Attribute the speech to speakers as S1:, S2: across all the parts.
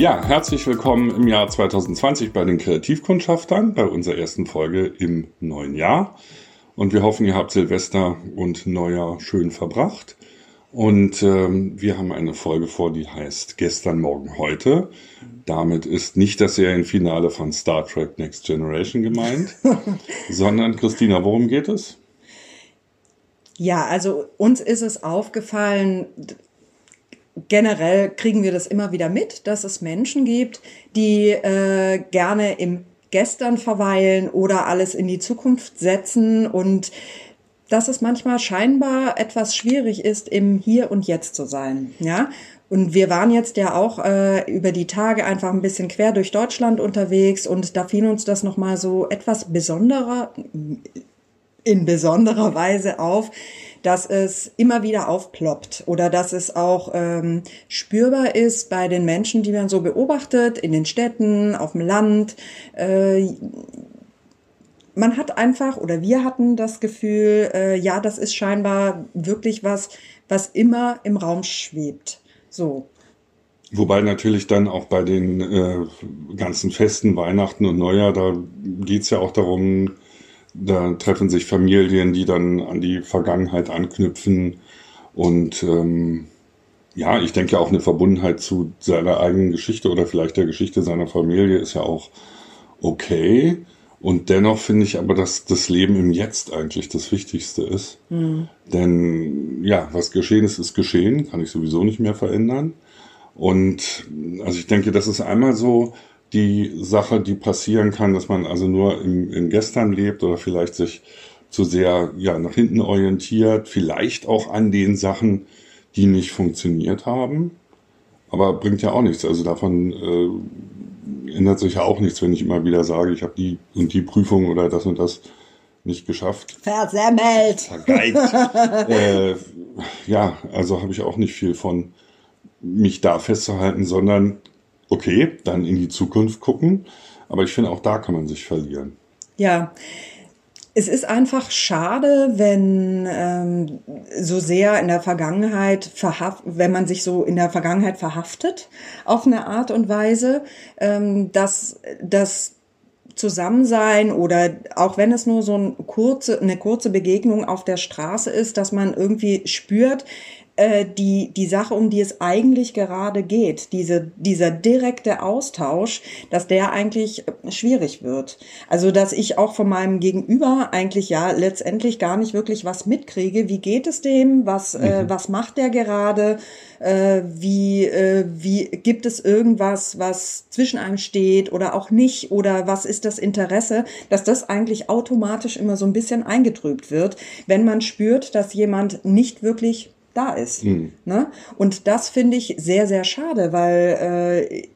S1: Ja, herzlich willkommen im Jahr 2020 bei den Kreativkundschaftern, bei unserer ersten Folge im neuen Jahr. Und wir hoffen, ihr habt Silvester und Neujahr schön verbracht. Und ähm, wir haben eine Folge vor, die heißt Gestern, Morgen, Heute. Damit ist nicht das Serienfinale von Star Trek Next Generation gemeint, sondern Christina, worum geht es?
S2: Ja, also uns ist es aufgefallen, generell kriegen wir das immer wieder mit, dass es Menschen gibt, die äh, gerne im Gestern verweilen oder alles in die Zukunft setzen und dass es manchmal scheinbar etwas schwierig ist, im Hier und Jetzt zu sein. Ja, und wir waren jetzt ja auch äh, über die Tage einfach ein bisschen quer durch Deutschland unterwegs und da fiel uns das nochmal so etwas besonderer, in besonderer Weise auf, dass es immer wieder aufploppt oder dass es auch ähm, spürbar ist bei den Menschen, die man so beobachtet, in den Städten, auf dem Land. Äh, man hat einfach oder wir hatten das Gefühl, äh, ja, das ist scheinbar wirklich was, was immer im Raum schwebt. So.
S1: Wobei natürlich dann auch bei den äh, ganzen Festen, Weihnachten und Neujahr, da geht's ja auch darum, da treffen sich Familien, die dann an die Vergangenheit anknüpfen. Und ähm, ja, ich denke auch eine Verbundenheit zu seiner eigenen Geschichte oder vielleicht der Geschichte seiner Familie ist ja auch okay. Und dennoch finde ich aber, dass das Leben im Jetzt eigentlich das Wichtigste ist. Mhm. Denn ja, was geschehen ist, ist geschehen, kann ich sowieso nicht mehr verändern. Und also ich denke, das ist einmal so die Sache, die passieren kann, dass man also nur im, im Gestern lebt oder vielleicht sich zu sehr ja, nach hinten orientiert, vielleicht auch an den Sachen, die nicht funktioniert haben. Aber bringt ja auch nichts. Also davon äh, ändert sich ja auch nichts, wenn ich immer wieder sage, ich habe die und die Prüfung oder das und das nicht geschafft.
S2: Versemmelt.
S1: Vergeigt. äh, ja, also habe ich auch nicht viel von mich da festzuhalten, sondern okay, dann in die Zukunft gucken. Aber ich finde, auch da kann man sich verlieren.
S2: Ja. Es ist einfach schade, wenn ähm, so sehr in der Vergangenheit wenn man sich so in der Vergangenheit verhaftet auf eine Art und Weise, ähm, dass das Zusammensein oder auch wenn es nur so ein kurze, eine kurze Begegnung auf der Straße ist, dass man irgendwie spürt, äh, die, die Sache, um die es eigentlich gerade geht, diese, dieser direkte Austausch, dass der eigentlich äh, schwierig wird. Also, dass ich auch von meinem Gegenüber eigentlich ja letztendlich gar nicht wirklich was mitkriege. Wie geht es dem? Was, äh, mhm. äh, was macht der gerade? Äh, wie, äh, wie gibt es irgendwas, was zwischen einem steht oder auch nicht? Oder was ist das Interesse? Dass das eigentlich automatisch immer so ein bisschen eingetrübt wird, wenn man spürt, dass jemand nicht wirklich da ist. Mhm. Ne? Und das finde ich sehr, sehr schade, weil äh,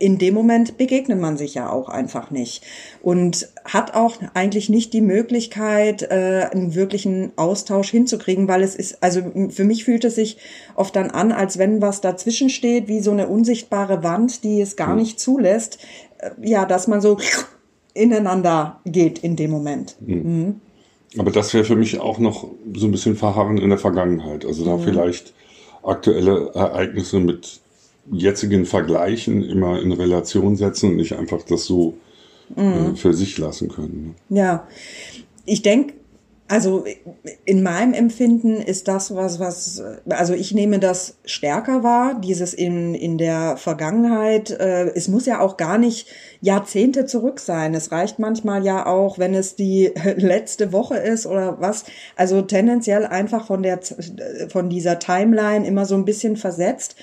S2: in dem Moment begegnet man sich ja auch einfach nicht und hat auch eigentlich nicht die Möglichkeit, äh, einen wirklichen Austausch hinzukriegen, weil es ist, also für mich fühlt es sich oft dann an, als wenn was dazwischen steht, wie so eine unsichtbare Wand, die es gar mhm. nicht zulässt, äh, ja, dass man so ineinander geht in dem Moment. Mhm.
S1: Aber das wäre für mich auch noch so ein bisschen verharren in der Vergangenheit. Also da mhm. vielleicht aktuelle Ereignisse mit jetzigen Vergleichen immer in Relation setzen und nicht einfach das so mhm. äh, für sich lassen können.
S2: Ne? Ja, ich denke, also in meinem Empfinden ist das was, was, also ich nehme das stärker wahr, dieses in, in der Vergangenheit. Äh, es muss ja auch gar nicht Jahrzehnte zurück sein. Es reicht manchmal ja auch, wenn es die letzte Woche ist oder was. Also tendenziell einfach von der, von dieser Timeline immer so ein bisschen versetzt.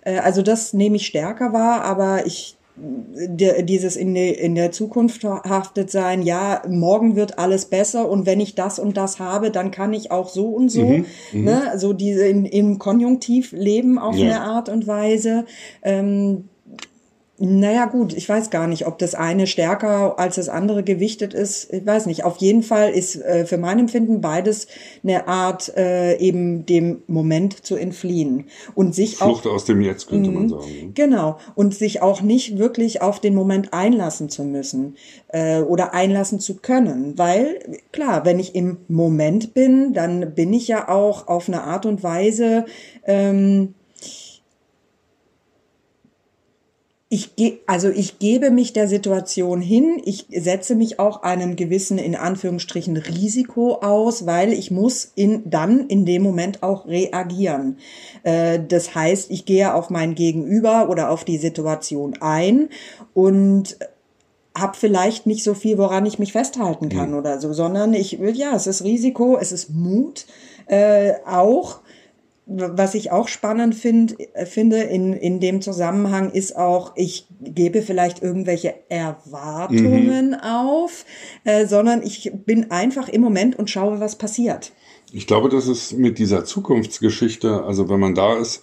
S2: Äh, also das nehme ich stärker wahr, aber ich dieses in, der in der Zukunft verhaftet sein, ja, morgen wird alles besser und wenn ich das und das habe, dann kann ich auch so und so, mhm, mhm. ne, so diese in, im Konjunktiv leben auf ja. eine Art und Weise. Ähm, naja, gut, ich weiß gar nicht, ob das eine stärker als das andere gewichtet ist. Ich weiß nicht. Auf jeden Fall ist äh, für mein Empfinden beides eine Art, äh, eben dem Moment zu entfliehen. Und sich
S1: Flucht
S2: auch,
S1: aus dem Jetzt, könnte man mhm. sagen.
S2: Genau. Und sich auch nicht wirklich auf den Moment einlassen zu müssen äh, oder einlassen zu können. Weil, klar, wenn ich im Moment bin, dann bin ich ja auch auf eine Art und Weise, ähm, ich ge also ich gebe mich der Situation hin, ich setze mich auch einem gewissen in Anführungsstrichen Risiko aus, weil ich muss in dann in dem Moment auch reagieren. Äh, das heißt, ich gehe auf mein Gegenüber oder auf die Situation ein und habe vielleicht nicht so viel, woran ich mich festhalten kann mhm. oder so, sondern ich will ja, es ist Risiko, es ist Mut äh, auch was ich auch spannend find, finde in, in dem Zusammenhang ist auch, ich gebe vielleicht irgendwelche Erwartungen mhm. auf, äh, sondern ich bin einfach im Moment und schaue, was passiert.
S1: Ich glaube, das ist mit dieser Zukunftsgeschichte, also wenn man da ist,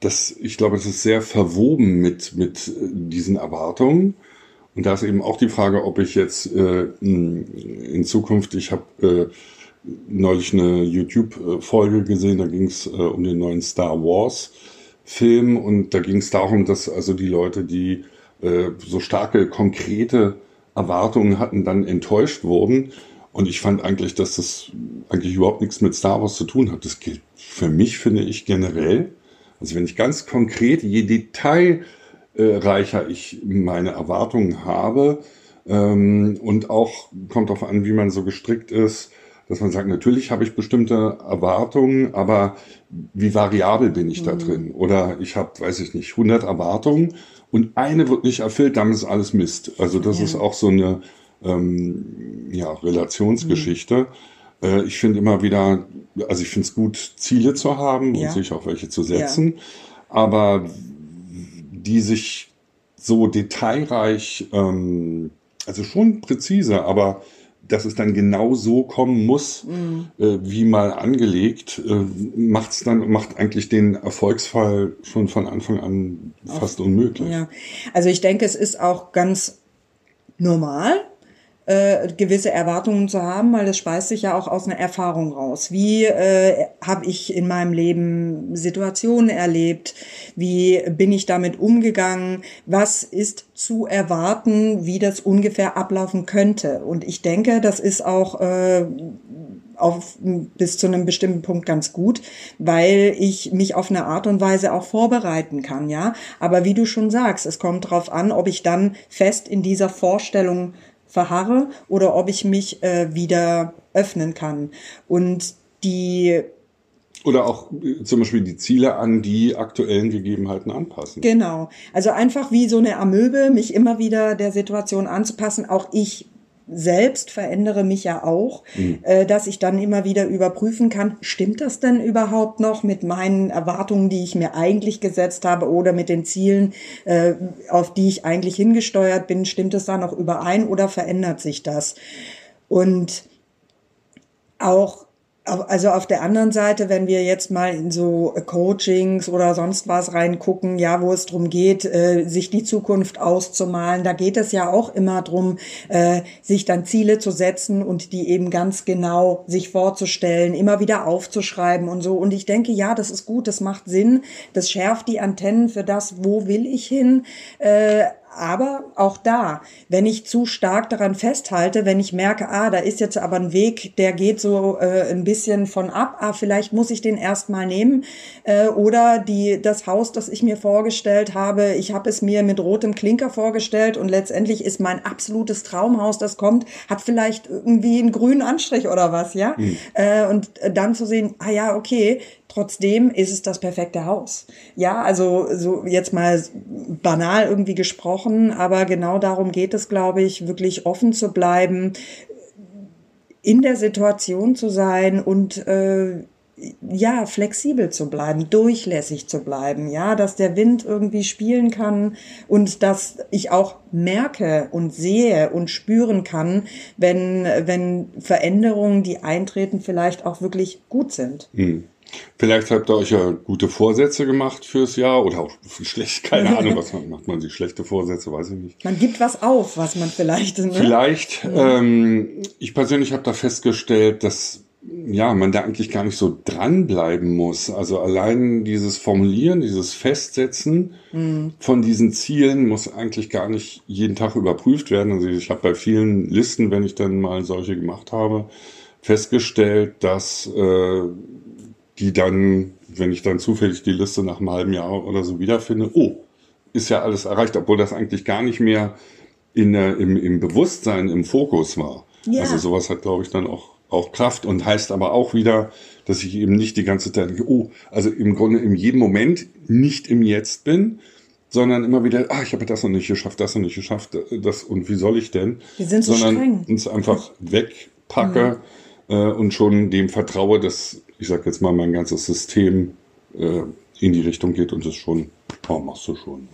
S1: das, ich glaube, es ist sehr verwoben mit, mit diesen Erwartungen. Und da ist eben auch die Frage, ob ich jetzt äh, in Zukunft, ich habe äh, neulich eine YouTube-Folge gesehen, da ging es äh, um den neuen Star Wars-Film und da ging es darum, dass also die Leute, die äh, so starke, konkrete Erwartungen hatten, dann enttäuscht wurden. Und ich fand eigentlich, dass das eigentlich überhaupt nichts mit Star Wars zu tun hat. Das gilt für mich, finde ich, generell. Also wenn ich ganz konkret, je detailreicher ich meine Erwartungen habe, ähm, und auch kommt darauf an, wie man so gestrickt ist, dass man sagt, natürlich habe ich bestimmte Erwartungen, aber wie variabel bin ich mhm. da drin? Oder ich habe, weiß ich nicht, 100 Erwartungen und eine wird nicht erfüllt, dann ist alles Mist. Also das ja. ist auch so eine ähm, ja, Relationsgeschichte. Mhm. Äh, ich finde immer wieder, also ich finde es gut, Ziele zu haben ja. und sich auch welche zu setzen, aber die sich so detailreich, ähm, also schon präzise, aber dass es dann genau so kommen muss, mhm. äh, wie mal angelegt, äh, macht's dann macht eigentlich den Erfolgsfall schon von Anfang an fast unmöglich.
S2: Ja, also ich denke, es ist auch ganz normal, äh, gewisse Erwartungen zu haben, weil das speist sich ja auch aus einer Erfahrung raus. Wie äh, habe ich in meinem Leben Situationen erlebt? Wie bin ich damit umgegangen? Was ist zu erwarten, wie das ungefähr ablaufen könnte? Und ich denke, das ist auch äh, auf, bis zu einem bestimmten Punkt ganz gut, weil ich mich auf eine Art und Weise auch vorbereiten kann, ja. Aber wie du schon sagst, es kommt darauf an, ob ich dann fest in dieser Vorstellung verharre oder ob ich mich äh, wieder öffnen kann. Und die
S1: oder auch äh, zum Beispiel die Ziele an die aktuellen Gegebenheiten anpassen.
S2: Genau. Also einfach wie so eine Amöbe, mich immer wieder der Situation anzupassen. Auch ich selbst verändere mich ja auch, mhm. äh, dass ich dann immer wieder überprüfen kann, stimmt das denn überhaupt noch mit meinen Erwartungen, die ich mir eigentlich gesetzt habe oder mit den Zielen, äh, auf die ich eigentlich hingesteuert bin, stimmt es da noch überein oder verändert sich das? Und auch also auf der anderen Seite, wenn wir jetzt mal in so Coachings oder sonst was reingucken, ja, wo es darum geht, äh, sich die Zukunft auszumalen, da geht es ja auch immer darum, äh, sich dann Ziele zu setzen und die eben ganz genau sich vorzustellen, immer wieder aufzuschreiben und so. Und ich denke, ja, das ist gut, das macht Sinn, das schärft die Antennen für das, wo will ich hin. Äh, aber auch da, wenn ich zu stark daran festhalte, wenn ich merke, ah, da ist jetzt aber ein Weg, der geht so äh, ein bisschen von ab, ah, vielleicht muss ich den erstmal nehmen. Äh, oder die, das Haus, das ich mir vorgestellt habe, ich habe es mir mit rotem Klinker vorgestellt und letztendlich ist mein absolutes Traumhaus, das kommt, hat vielleicht irgendwie einen grünen Anstrich oder was, ja. Mhm. Äh, und dann zu sehen, ah ja, okay, Trotzdem ist es das perfekte Haus. Ja, also so jetzt mal banal irgendwie gesprochen, aber genau darum geht es, glaube ich, wirklich offen zu bleiben, in der Situation zu sein und äh, ja, flexibel zu bleiben, durchlässig zu bleiben, ja, dass der Wind irgendwie spielen kann und dass ich auch merke und sehe und spüren kann, wenn, wenn Veränderungen, die eintreten, vielleicht auch wirklich gut sind.
S1: Mhm. Vielleicht habt ihr euch ja gute Vorsätze gemacht fürs Jahr oder auch schlecht, keine Ahnung, was man, macht man sich schlechte Vorsätze, weiß ich nicht.
S2: Man gibt was auf, was man vielleicht. Ne?
S1: Vielleicht. Ja. Ähm, ich persönlich habe da festgestellt, dass ja, man da eigentlich gar nicht so dranbleiben muss. Also allein dieses Formulieren, dieses Festsetzen mhm. von diesen Zielen muss eigentlich gar nicht jeden Tag überprüft werden. Also ich habe bei vielen Listen, wenn ich dann mal solche gemacht habe, festgestellt, dass äh, die dann, wenn ich dann zufällig die Liste nach einem halben Jahr oder so wiederfinde, oh, ist ja alles erreicht, obwohl das eigentlich gar nicht mehr in der, im, im Bewusstsein, im Fokus war. Ja. Also sowas hat, glaube ich, dann auch, auch Kraft und heißt aber auch wieder, dass ich eben nicht die ganze Zeit oh, also im Grunde in jedem Moment nicht im Jetzt bin, sondern immer wieder, ah, ich habe das noch nicht geschafft, das noch nicht geschafft, das und wie soll ich denn?
S2: Wir sind so
S1: sondern uns einfach wegpacke mhm. äh, und schon dem vertraue, dass, ich sag jetzt mal, mein ganzes System äh, in die Richtung geht und es schon, oh, machst du schon.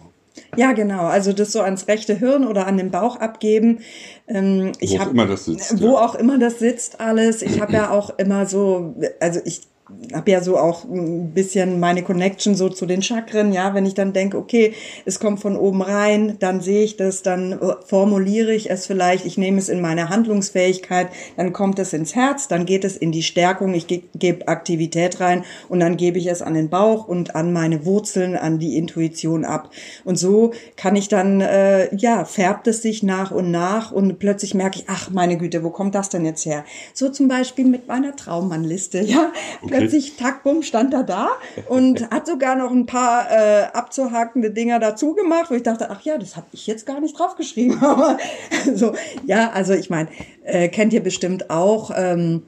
S2: Ja, genau. Also das so ans rechte Hirn oder an den Bauch abgeben.
S1: Ähm, ich wo hab, auch immer das sitzt.
S2: Wo ja. auch immer das sitzt alles. Ich habe ja auch immer so, also ich habe ja so auch ein bisschen meine Connection so zu den Chakren, ja, wenn ich dann denke, okay, es kommt von oben rein, dann sehe ich das, dann äh, formuliere ich es vielleicht, ich nehme es in meine Handlungsfähigkeit, dann kommt es ins Herz, dann geht es in die Stärkung, ich ge gebe Aktivität rein und dann gebe ich es an den Bauch und an meine Wurzeln, an die Intuition ab. Und so kann ich dann, äh, ja, färbt es sich nach und nach und plötzlich merke ich, ach meine Güte, wo kommt das denn jetzt her? So zum Beispiel mit meiner Traummannliste, ja. Plötzlich, tack, bumm, stand er da und hat sogar noch ein paar äh, abzuhakende Dinger dazu gemacht, wo ich dachte, ach ja, das habe ich jetzt gar nicht draufgeschrieben. Aber so, ja, also ich meine, äh, kennt ihr bestimmt auch. Ähm,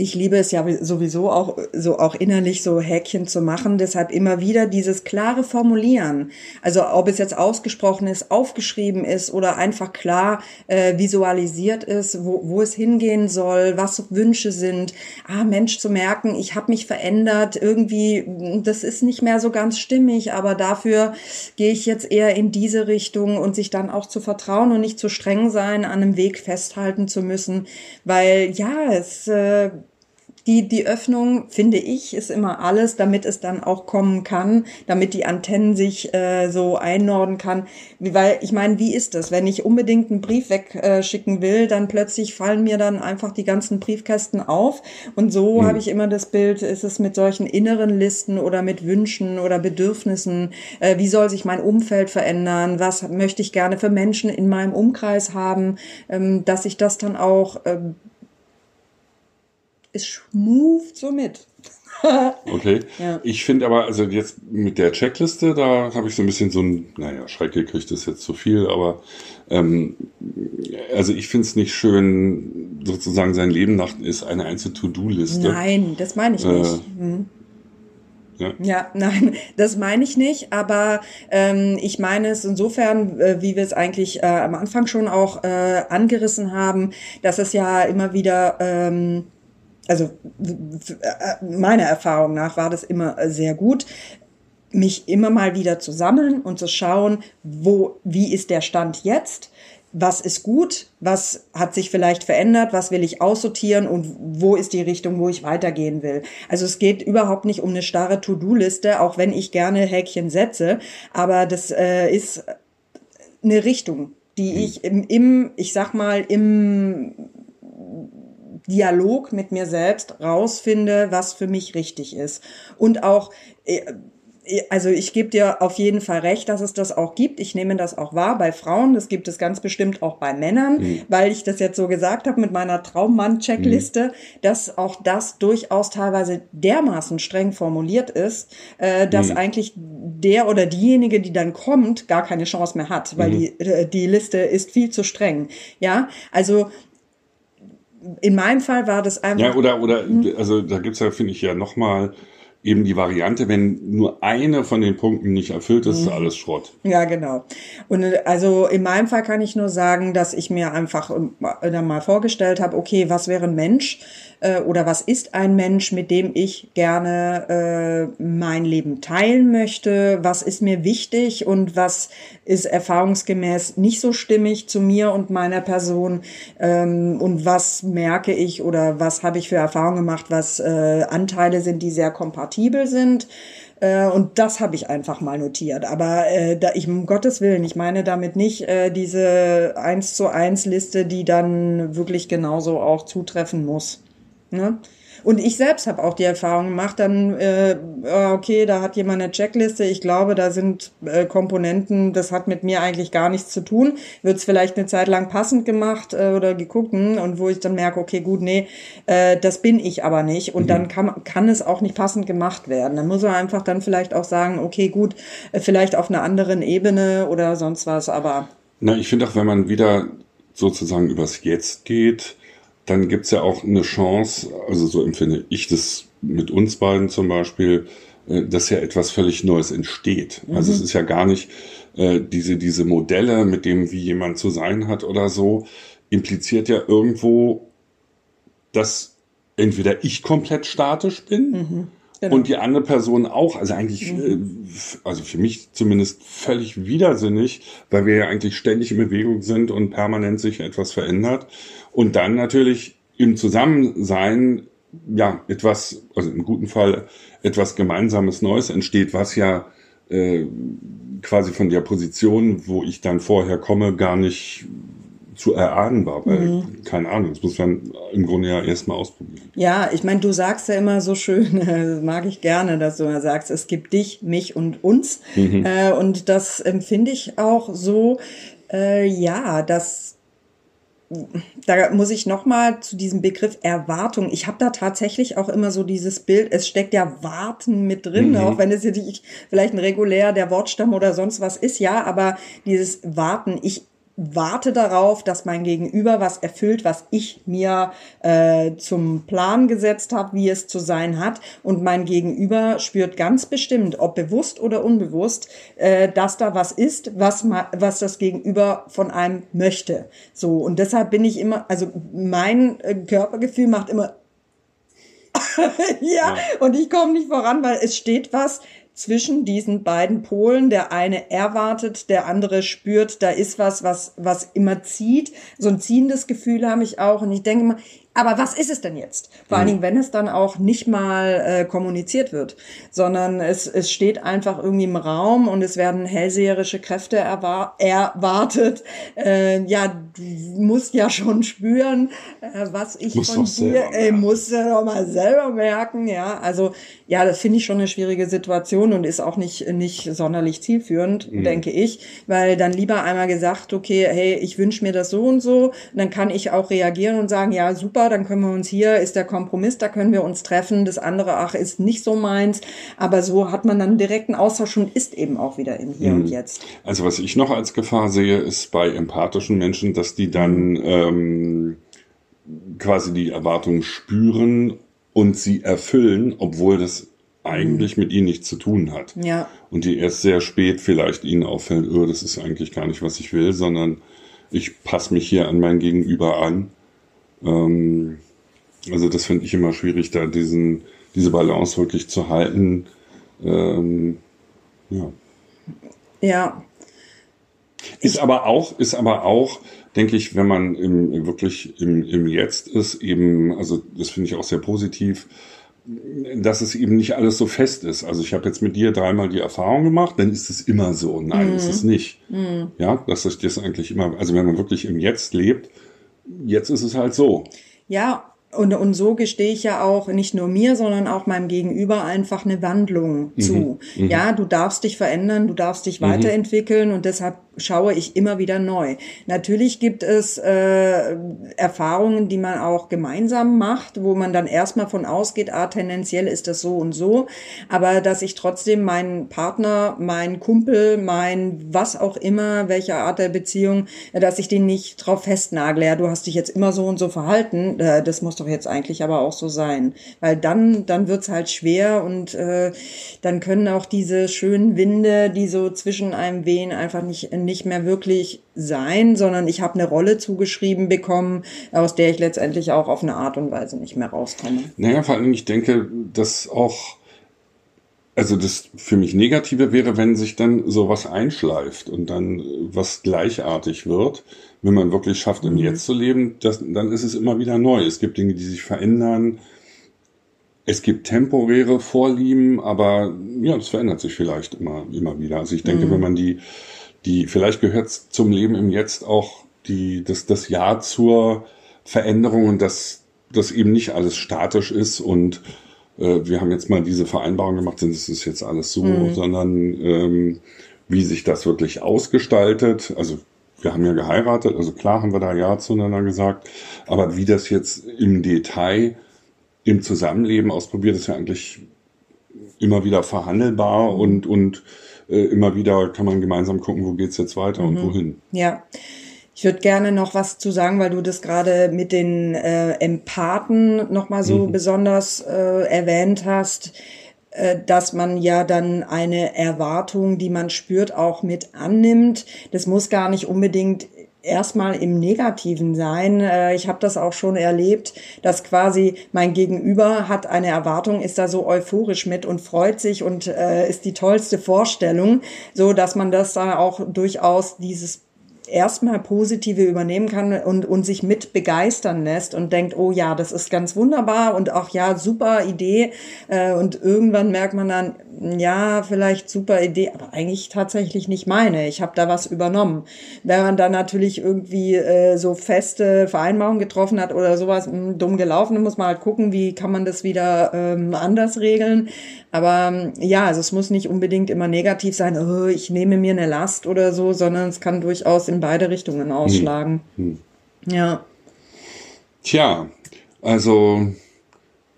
S2: ich liebe es ja sowieso auch so auch innerlich so Häkchen zu machen. Deshalb immer wieder dieses klare Formulieren. Also ob es jetzt ausgesprochen ist, aufgeschrieben ist oder einfach klar äh, visualisiert ist, wo, wo es hingehen soll, was Wünsche sind. Ah, Mensch, zu merken, ich habe mich verändert. Irgendwie, das ist nicht mehr so ganz stimmig, aber dafür gehe ich jetzt eher in diese Richtung und sich dann auch zu vertrauen und nicht zu streng sein, an einem Weg festhalten zu müssen. Weil ja, es äh, die, die Öffnung, finde ich, ist immer alles, damit es dann auch kommen kann, damit die Antennen sich äh, so einnorden kann. Weil ich meine, wie ist das? Wenn ich unbedingt einen Brief wegschicken äh, will, dann plötzlich fallen mir dann einfach die ganzen Briefkästen auf. Und so mhm. habe ich immer das Bild, ist es mit solchen inneren Listen oder mit Wünschen oder Bedürfnissen, äh, wie soll sich mein Umfeld verändern, was möchte ich gerne für Menschen in meinem Umkreis haben, ähm, dass ich das dann auch äh, es schmuft so mit.
S1: okay. Ja. Ich finde aber, also jetzt mit der Checkliste, da habe ich so ein bisschen so ein, naja, Schreck gekriegt ist jetzt zu viel, aber ähm, also ich finde es nicht schön, sozusagen sein Leben nach ist eine einzelne To-Do-Liste.
S2: Nein, das meine ich nicht. Äh, hm. Ja. ja. nein, das meine ich nicht, aber ähm, ich meine es insofern, äh, wie wir es eigentlich äh, am Anfang schon auch äh, angerissen haben, dass es ja immer wieder ähm, also äh, meiner Erfahrung nach war das immer sehr gut, mich immer mal wieder zu sammeln und zu schauen, wo, wie ist der Stand jetzt? Was ist gut? Was hat sich vielleicht verändert? Was will ich aussortieren? Und wo ist die Richtung, wo ich weitergehen will? Also es geht überhaupt nicht um eine starre To-Do-Liste, auch wenn ich gerne Häkchen setze. Aber das äh, ist eine Richtung, die mhm. ich im, im, ich sag mal, im Dialog mit mir selbst rausfinde, was für mich richtig ist. Und auch, äh, also ich gebe dir auf jeden Fall recht, dass es das auch gibt. Ich nehme das auch wahr bei Frauen. Das gibt es ganz bestimmt auch bei Männern, mhm. weil ich das jetzt so gesagt habe mit meiner Traummann-Checkliste, mhm. dass auch das durchaus teilweise dermaßen streng formuliert ist, äh, dass mhm. eigentlich der oder diejenige, die dann kommt, gar keine Chance mehr hat, weil mhm. die, äh, die Liste ist viel zu streng. Ja, also in meinem Fall war das einfach.
S1: Ja, oder, oder, hm. also da gibt's ja, finde ich, ja nochmal eben die Variante, wenn nur eine von den Punkten nicht erfüllt ist, ist mhm. alles Schrott.
S2: Ja, genau. Und äh, also in meinem Fall kann ich nur sagen, dass ich mir einfach äh, dann mal vorgestellt habe, okay, was wäre ein Mensch äh, oder was ist ein Mensch, mit dem ich gerne äh, mein Leben teilen möchte? Was ist mir wichtig und was ist erfahrungsgemäß nicht so stimmig zu mir und meiner Person? Ähm, und was merke ich oder was habe ich für Erfahrungen gemacht, was äh, Anteile sind, die sehr kompatibel kompatibel sind. Äh, und das habe ich einfach mal notiert. Aber äh, da ich um Gottes Willen, ich meine damit nicht äh, diese eins zu eins Liste, die dann wirklich genauso auch zutreffen muss. Ne? Und ich selbst habe auch die Erfahrung gemacht, dann, äh, okay, da hat jemand eine Checkliste, ich glaube, da sind äh, Komponenten, das hat mit mir eigentlich gar nichts zu tun. Wird es vielleicht eine Zeit lang passend gemacht äh, oder geguckt hm, und wo ich dann merke, okay, gut, nee, äh, das bin ich aber nicht. Und mhm. dann kann, kann es auch nicht passend gemacht werden. Dann muss man einfach dann vielleicht auch sagen, okay, gut, äh, vielleicht auf einer anderen Ebene oder sonst was, aber.
S1: Na, ich finde auch, wenn man wieder sozusagen übers Jetzt geht, dann gibt's ja auch eine Chance, also so empfinde ich das mit uns beiden zum Beispiel, äh, dass ja etwas völlig Neues entsteht. Mhm. Also es ist ja gar nicht äh, diese, diese Modelle, mit dem wie jemand zu sein hat oder so, impliziert ja irgendwo, dass entweder ich komplett statisch bin mhm. Genau. Und die andere Person auch, also eigentlich, mhm. äh, also für mich zumindest völlig widersinnig, weil wir ja eigentlich ständig in Bewegung sind und permanent sich etwas verändert. Und dann natürlich im Zusammensein, ja, etwas, also im guten Fall etwas Gemeinsames Neues entsteht, was ja äh, quasi von der Position, wo ich dann vorher komme, gar nicht zu erahnen war, weil, mhm. keine Ahnung, das muss man im Grunde ja erstmal ausprobieren.
S2: Ja, ich meine, du sagst ja immer so schön, das mag ich gerne, dass du immer sagst, es gibt dich, mich und uns. Mhm. Äh, und das empfinde ich auch so, äh, ja, dass da muss ich noch mal zu diesem Begriff Erwartung. Ich habe da tatsächlich auch immer so dieses Bild. Es steckt ja Warten mit drin, mhm. auch wenn es jetzt nicht vielleicht ein regulär der Wortstamm oder sonst was ist. Ja, aber dieses Warten. Ich warte darauf, dass mein Gegenüber was erfüllt, was ich mir äh, zum Plan gesetzt habe, wie es zu sein hat. Und mein Gegenüber spürt ganz bestimmt, ob bewusst oder unbewusst, äh, dass da was ist, was, was das Gegenüber von einem möchte. So, und deshalb bin ich immer, also mein äh, Körpergefühl macht immer ja, ja, und ich komme nicht voran, weil es steht was, zwischen diesen beiden Polen. Der eine erwartet, der andere spürt, da ist was, was, was immer zieht. So ein ziehendes Gefühl habe ich auch. Und ich denke mal, aber was ist es denn jetzt? Vor allen mhm. Dingen, wenn es dann auch nicht mal äh, kommuniziert wird, sondern es, es steht einfach irgendwie im Raum und es werden hellseherische Kräfte erwartet. Äh, ja, du musst ja schon spüren, äh, was ich muss von dir, äh, musst du doch mal selber merken. Ja, also ja, das finde ich schon eine schwierige Situation und ist auch nicht, nicht sonderlich zielführend, mhm. denke ich, weil dann lieber einmal gesagt, okay, hey, ich wünsche mir das so und so, dann kann ich auch reagieren und sagen, ja, super, super, dann können wir uns hier, ist der Kompromiss, da können wir uns treffen. Das andere, ach, ist nicht so meins. Aber so hat man dann direkten Austausch und ist eben auch wieder im Hier mhm. und Jetzt.
S1: Also was ich noch als Gefahr sehe, ist bei empathischen Menschen, dass die dann ähm, quasi die Erwartungen spüren und sie erfüllen, obwohl das eigentlich mit ihnen nichts zu tun hat.
S2: Ja.
S1: Und die erst sehr spät vielleicht ihnen auffällt, oh, das ist eigentlich gar nicht, was ich will, sondern ich passe mich hier an mein Gegenüber an ähm, also das finde ich immer schwierig, da diesen, diese Balance wirklich zu halten. Ähm, ja.
S2: Ja.
S1: Ist ich, aber auch, ist aber auch, denke ich, wenn man im, wirklich im, im Jetzt ist, eben, also das finde ich auch sehr positiv, dass es eben nicht alles so fest ist. Also ich habe jetzt mit dir dreimal die Erfahrung gemacht, dann ist es immer so. Nein, mm. ist es nicht. Mm. Ja, dass ich das eigentlich immer, also wenn man wirklich im Jetzt lebt, jetzt ist es halt so.
S2: Ja, und, und so gestehe ich ja auch nicht nur mir, sondern auch meinem Gegenüber einfach eine Wandlung mhm. zu. Mhm. Ja, du darfst dich verändern, du darfst dich mhm. weiterentwickeln und deshalb schaue ich immer wieder neu. Natürlich gibt es äh, Erfahrungen, die man auch gemeinsam macht, wo man dann erstmal von ausgeht, ah, tendenziell ist das so und so, aber dass ich trotzdem meinen Partner, meinen Kumpel, mein was auch immer, welche Art der Beziehung, dass ich den nicht drauf festnagle, ja, du hast dich jetzt immer so und so verhalten, äh, das muss doch jetzt eigentlich aber auch so sein, weil dann, dann wird's halt schwer und äh, dann können auch diese schönen Winde, die so zwischen einem wehen, einfach nicht, nicht nicht mehr wirklich sein, sondern ich habe eine Rolle zugeschrieben bekommen, aus der ich letztendlich auch auf eine Art und Weise nicht mehr rauskomme.
S1: Naja, vor allem, ich denke, dass auch, also das für mich Negative wäre, wenn sich dann sowas einschleift und dann was gleichartig wird. Wenn man wirklich schafft, im mhm. Jetzt zu leben, das, dann ist es immer wieder neu. Es gibt Dinge, die sich verändern. Es gibt temporäre Vorlieben, aber ja, das verändert sich vielleicht immer, immer wieder. Also ich denke, mhm. wenn man die die vielleicht gehört zum Leben im Jetzt auch die, das, das Ja zur Veränderung und das dass eben nicht alles statisch ist und äh, wir haben jetzt mal diese Vereinbarung gemacht, denn es ist jetzt alles so, mhm. sondern ähm, wie sich das wirklich ausgestaltet. Also wir haben ja geheiratet, also klar haben wir da Ja zueinander gesagt, aber wie das jetzt im Detail im Zusammenleben ausprobiert, ist ja eigentlich immer wieder verhandelbar und, und äh, immer wieder kann man gemeinsam gucken, wo geht's jetzt weiter mhm. und wohin.
S2: Ja. Ich würde gerne noch was zu sagen, weil du das gerade mit den äh, Empathen nochmal so mhm. besonders äh, erwähnt hast, äh, dass man ja dann eine Erwartung, die man spürt, auch mit annimmt. Das muss gar nicht unbedingt erstmal im Negativen sein. Äh, ich habe das auch schon erlebt, dass quasi mein Gegenüber hat eine Erwartung, ist da so euphorisch mit und freut sich und äh, ist die tollste Vorstellung, so dass man das da auch durchaus dieses erstmal positive übernehmen kann und, und sich mit begeistern lässt und denkt, oh ja, das ist ganz wunderbar und auch ja, super Idee. Äh, und irgendwann merkt man dann, ja, vielleicht super Idee, aber eigentlich tatsächlich nicht meine. Ich habe da was übernommen. Wenn man dann natürlich irgendwie äh, so feste Vereinbarungen getroffen hat oder sowas, hm, dumm gelaufen, dann muss man halt gucken, wie kann man das wieder ähm, anders regeln. Aber ja, also es muss nicht unbedingt immer negativ sein, oh, ich nehme mir eine Last oder so, sondern es kann durchaus in beide Richtungen ausschlagen. Hm. Hm. Ja.
S1: Tja, also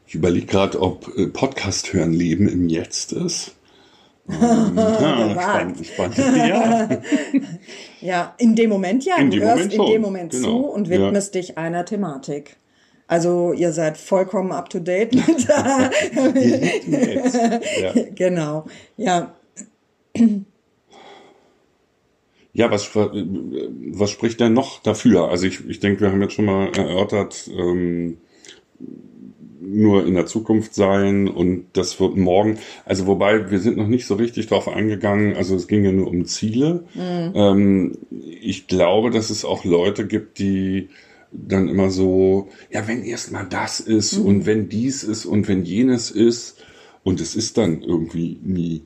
S1: ich überlege gerade, ob äh, Podcast hören Leben im Jetzt ist.
S2: Ähm, ja, spannend, spannend. Ja. ja, in dem Moment ja. In du hörst Moment in dem Moment genau. zu und widmest ja. dich einer Thematik. Also ihr seid vollkommen up to date mit da. ja. Genau, ja.
S1: Ja, was, was spricht denn noch dafür? Also ich, ich denke, wir haben jetzt schon mal erörtert, ähm, nur in der Zukunft sein und das wird morgen. Also wobei wir sind noch nicht so richtig drauf eingegangen. Also es ging ja nur um Ziele. Mhm. Ähm, ich glaube, dass es auch Leute gibt, die dann immer so, ja, wenn erst mal das ist mhm. und wenn dies ist und wenn jenes ist und es ist dann irgendwie nie.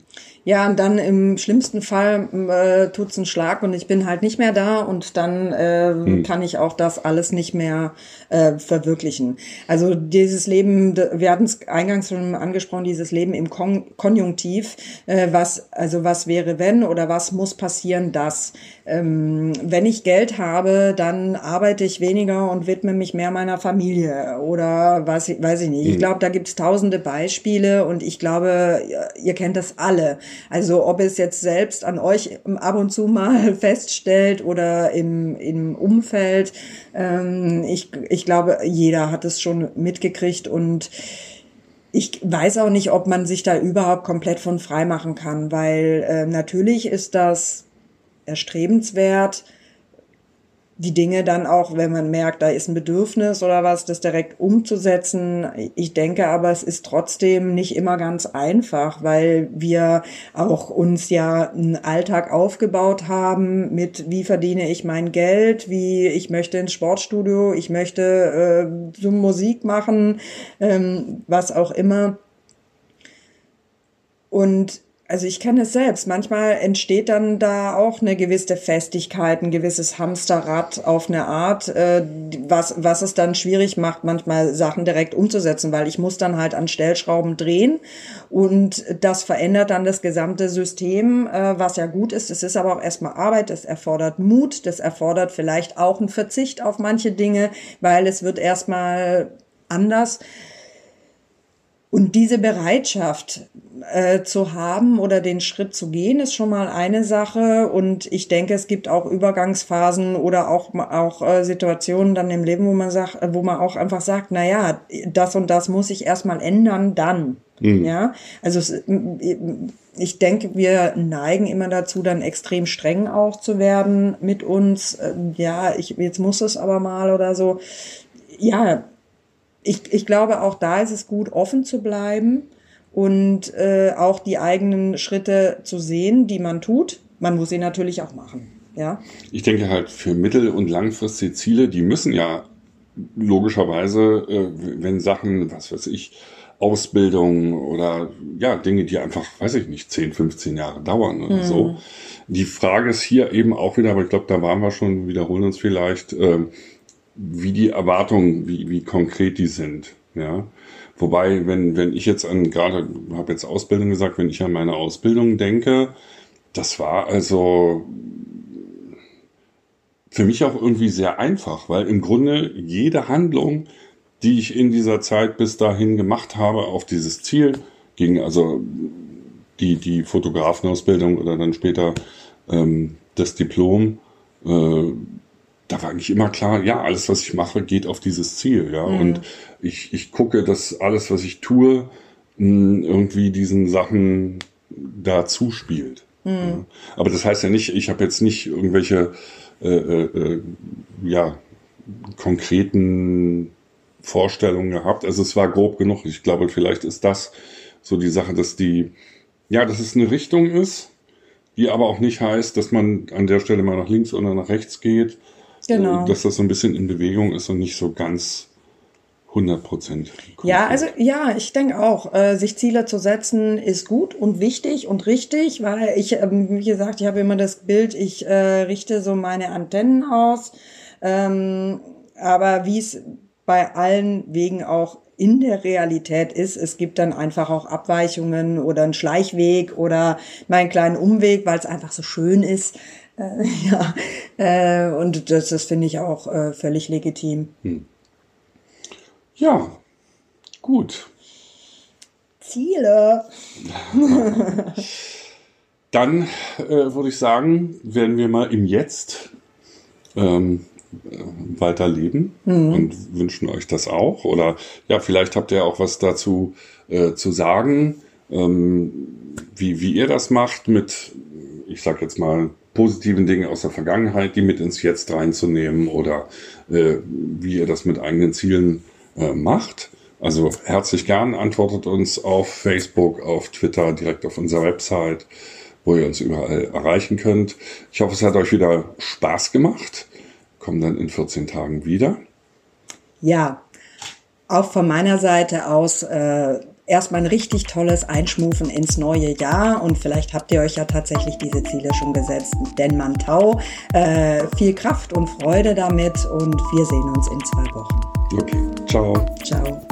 S2: Ja, und dann im schlimmsten Fall äh, tut's einen Schlag und ich bin halt nicht mehr da und dann äh, hm. kann ich auch das alles nicht mehr äh, verwirklichen. Also dieses Leben, wir hatten es eingangs schon angesprochen, dieses Leben im Kon Konjunktiv, äh, was also was wäre wenn oder was muss passieren, dass ähm, wenn ich Geld habe, dann arbeite ich weniger und widme mich mehr meiner Familie oder was weiß ich nicht. Hm. Ich glaube, da gibt's tausende Beispiele und ich glaube, ihr kennt das alle. Also ob es jetzt selbst an euch ab und zu mal feststellt oder im, im Umfeld. Ähm, ich, ich glaube, jeder hat es schon mitgekriegt und ich weiß auch nicht, ob man sich da überhaupt komplett von frei machen kann, weil äh, natürlich ist das erstrebenswert, die Dinge dann auch, wenn man merkt, da ist ein Bedürfnis oder was, das direkt umzusetzen. Ich denke aber, es ist trotzdem nicht immer ganz einfach, weil wir auch uns ja einen Alltag aufgebaut haben mit, wie verdiene ich mein Geld, wie ich möchte ins Sportstudio, ich möchte äh, so Musik machen, ähm, was auch immer. Und also ich kenne es selbst. Manchmal entsteht dann da auch eine gewisse Festigkeit, ein gewisses Hamsterrad auf eine Art, äh, was, was es dann schwierig macht, manchmal Sachen direkt umzusetzen, weil ich muss dann halt an Stellschrauben drehen und das verändert dann das gesamte System, äh, was ja gut ist. Es ist aber auch erstmal Arbeit, es erfordert Mut, das erfordert vielleicht auch einen Verzicht auf manche Dinge, weil es wird erstmal anders. Und diese Bereitschaft äh, zu haben oder den Schritt zu gehen, ist schon mal eine Sache. Und ich denke, es gibt auch Übergangsphasen oder auch, auch äh, Situationen dann im Leben, wo man sagt, wo man auch einfach sagt, na ja, das und das muss ich erstmal ändern, dann. Mhm. Ja, also es, ich denke, wir neigen immer dazu, dann extrem streng auch zu werden mit uns. Äh, ja, ich, jetzt muss es aber mal oder so. Ja, ich, ich glaube, auch da ist es gut, offen zu bleiben und äh, auch die eigenen Schritte zu sehen, die man tut. Man muss sie natürlich auch machen. Ja.
S1: Ich denke halt für mittel- und langfristige Ziele, die müssen ja logischerweise, äh, wenn Sachen, was weiß ich, Ausbildung oder ja, Dinge, die einfach, weiß ich nicht, 10, 15 Jahre dauern oder mhm. so. Die Frage ist hier eben auch wieder, aber ich glaube, da waren wir schon, wiederholen uns vielleicht, äh, wie die Erwartungen, wie, wie konkret die sind. Ja. Wobei, wenn, wenn ich jetzt an, gerade, habe jetzt Ausbildung gesagt, wenn ich an meine Ausbildung denke, das war also für mich auch irgendwie sehr einfach, weil im Grunde jede Handlung, die ich in dieser Zeit bis dahin gemacht habe, auf dieses Ziel ging, also die, die Fotografenausbildung oder dann später ähm, das Diplom, äh, da war eigentlich immer klar, ja, alles, was ich mache, geht auf dieses Ziel, ja. Mhm. Und ich, ich gucke, dass alles, was ich tue, mh, irgendwie diesen Sachen da zuspielt. Mhm. Ja. Aber das heißt ja nicht, ich habe jetzt nicht irgendwelche äh, äh, äh, ja, konkreten Vorstellungen gehabt. Also es war grob genug. Ich glaube, vielleicht ist das so die Sache, dass die, ja, dass es eine Richtung ist, die aber auch nicht heißt, dass man an der Stelle mal nach links oder nach rechts geht, Genau. Dass das so ein bisschen in Bewegung ist und nicht so ganz 100 Prozent.
S2: Ja, also ja, ich denke auch, äh, sich Ziele zu setzen ist gut und wichtig und richtig, weil ich, ähm, wie gesagt, ich habe immer das Bild, ich äh, richte so meine Antennen aus, ähm, aber wie es bei allen Wegen auch in der Realität ist, es gibt dann einfach auch Abweichungen oder einen Schleichweg oder mal einen kleinen Umweg, weil es einfach so schön ist. Äh, ja, äh, und das, das finde ich auch äh, völlig legitim. Hm.
S1: Ja, gut.
S2: Ziele.
S1: Dann äh, würde ich sagen, werden wir mal im Jetzt ähm, äh, weiterleben mhm. und wünschen euch das auch. Oder ja, vielleicht habt ihr auch was dazu äh, zu sagen, ähm, wie, wie ihr das macht mit, ich sag jetzt mal, positiven Dinge aus der Vergangenheit, die mit ins Jetzt reinzunehmen oder äh, wie ihr das mit eigenen Zielen äh, macht. Also herzlich gern antwortet uns auf Facebook, auf Twitter, direkt auf unserer Website, wo ihr uns überall erreichen könnt. Ich hoffe, es hat euch wieder Spaß gemacht. Kommen dann in 14 Tagen wieder.
S2: Ja, auch von meiner Seite aus äh, erstmal ein richtig tolles Einschmufen ins neue Jahr und vielleicht habt ihr euch ja tatsächlich diese Ziele schon gesetzt. Denn Mantau, äh, viel Kraft und Freude damit und wir sehen uns in zwei Wochen.
S1: Okay, ciao.
S2: Ciao.